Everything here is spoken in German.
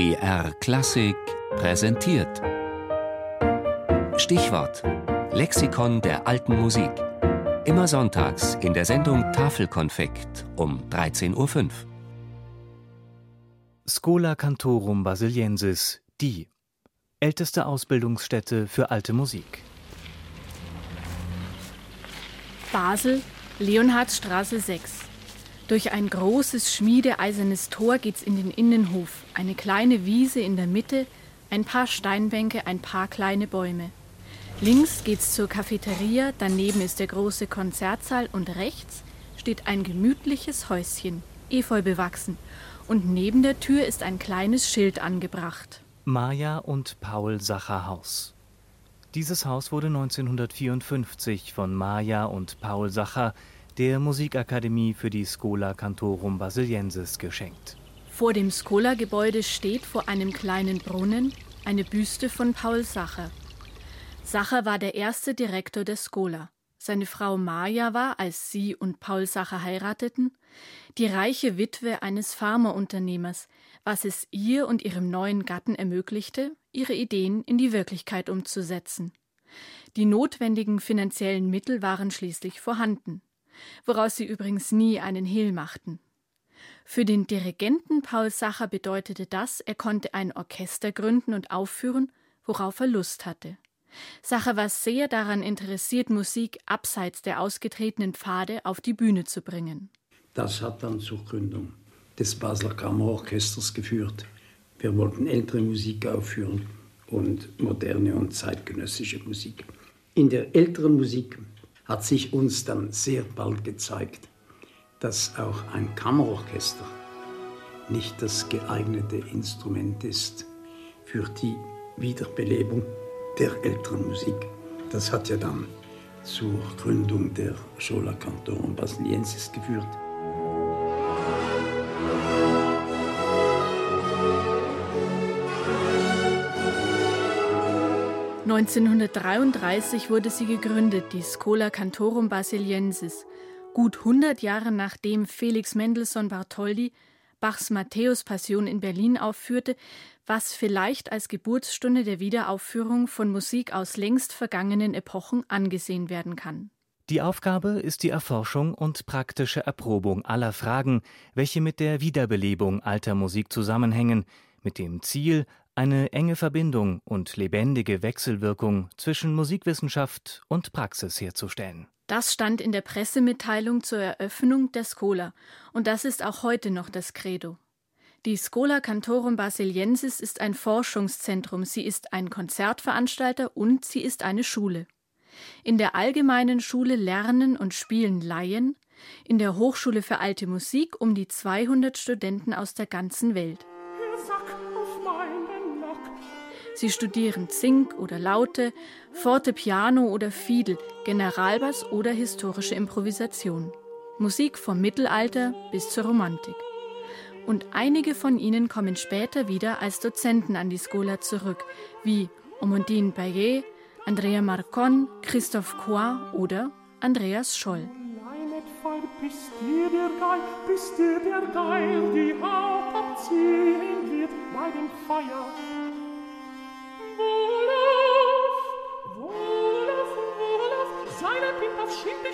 BR Klassik präsentiert. Stichwort: Lexikon der alten Musik. Immer sonntags in der Sendung Tafelkonfekt um 13.05 Uhr. Schola Cantorum Basiliensis, die älteste Ausbildungsstätte für alte Musik. Basel, Leonhardstraße 6. Durch ein großes schmiedeeisernes Tor geht's in den Innenhof. Eine kleine Wiese in der Mitte, ein paar Steinbänke, ein paar kleine Bäume. Links geht's zur Cafeteria, daneben ist der große Konzertsaal und rechts steht ein gemütliches Häuschen, efeu bewachsen. Und neben der Tür ist ein kleines Schild angebracht. Maja und Paul Sacher Haus. Dieses Haus wurde 1954 von Maja und Paul Sacher der Musikakademie für die Schola Cantorum Basiliensis geschenkt. Vor dem Schola-Gebäude steht vor einem kleinen Brunnen eine Büste von Paul Sacher. Sacher war der erste Direktor der Schola. Seine Frau Maja war, als sie und Paul Sacher heirateten, die reiche Witwe eines Pharmaunternehmers, was es ihr und ihrem neuen Gatten ermöglichte, ihre Ideen in die Wirklichkeit umzusetzen. Die notwendigen finanziellen Mittel waren schließlich vorhanden woraus sie übrigens nie einen Hehl machten. Für den Dirigenten Paul Sacher bedeutete das, er konnte ein Orchester gründen und aufführen, worauf er Lust hatte. Sacher war sehr daran interessiert, Musik abseits der ausgetretenen Pfade auf die Bühne zu bringen. Das hat dann zur Gründung des Basler Kammerorchesters geführt. Wir wollten ältere Musik aufführen und moderne und zeitgenössische Musik. In der älteren Musik hat sich uns dann sehr bald gezeigt, dass auch ein Kammerorchester nicht das geeignete Instrument ist für die Wiederbelebung der älteren Musik. Das hat ja dann zur Gründung der Schola Cantorum Basiliensis geführt. 1933 wurde sie gegründet, die Schola Cantorum Basiliensis, gut 100 Jahre nachdem Felix Mendelssohn Bartholdy Bachs Matthäus-Passion in Berlin aufführte, was vielleicht als Geburtsstunde der Wiederaufführung von Musik aus längst vergangenen Epochen angesehen werden kann. Die Aufgabe ist die Erforschung und praktische Erprobung aller Fragen, welche mit der Wiederbelebung alter Musik zusammenhängen, mit dem Ziel, eine enge Verbindung und lebendige Wechselwirkung zwischen Musikwissenschaft und Praxis herzustellen. Das stand in der Pressemitteilung zur Eröffnung der Schola und das ist auch heute noch das Credo. Die Schola Cantorum Basiliensis ist ein Forschungszentrum, sie ist ein Konzertveranstalter und sie ist eine Schule. In der allgemeinen Schule lernen und spielen Laien, in der Hochschule für alte Musik um die 200 Studenten aus der ganzen Welt. Sie studieren Zink oder Laute, Forte Piano oder Fiedel, Generalbass oder historische Improvisation. Musik vom Mittelalter bis zur Romantik. Und einige von ihnen kommen später wieder als Dozenten an die Schola zurück, wie Omondine Payet, Andrea Marcon, Christophe Coy oder Andreas Scholl. Bist dir der Geil, bist dir der Geil, die Hauptabziehen wird bei dem Feuer. Wohlauf, Wohlauf, Wohlauf, seine Pimp auf Schimpisch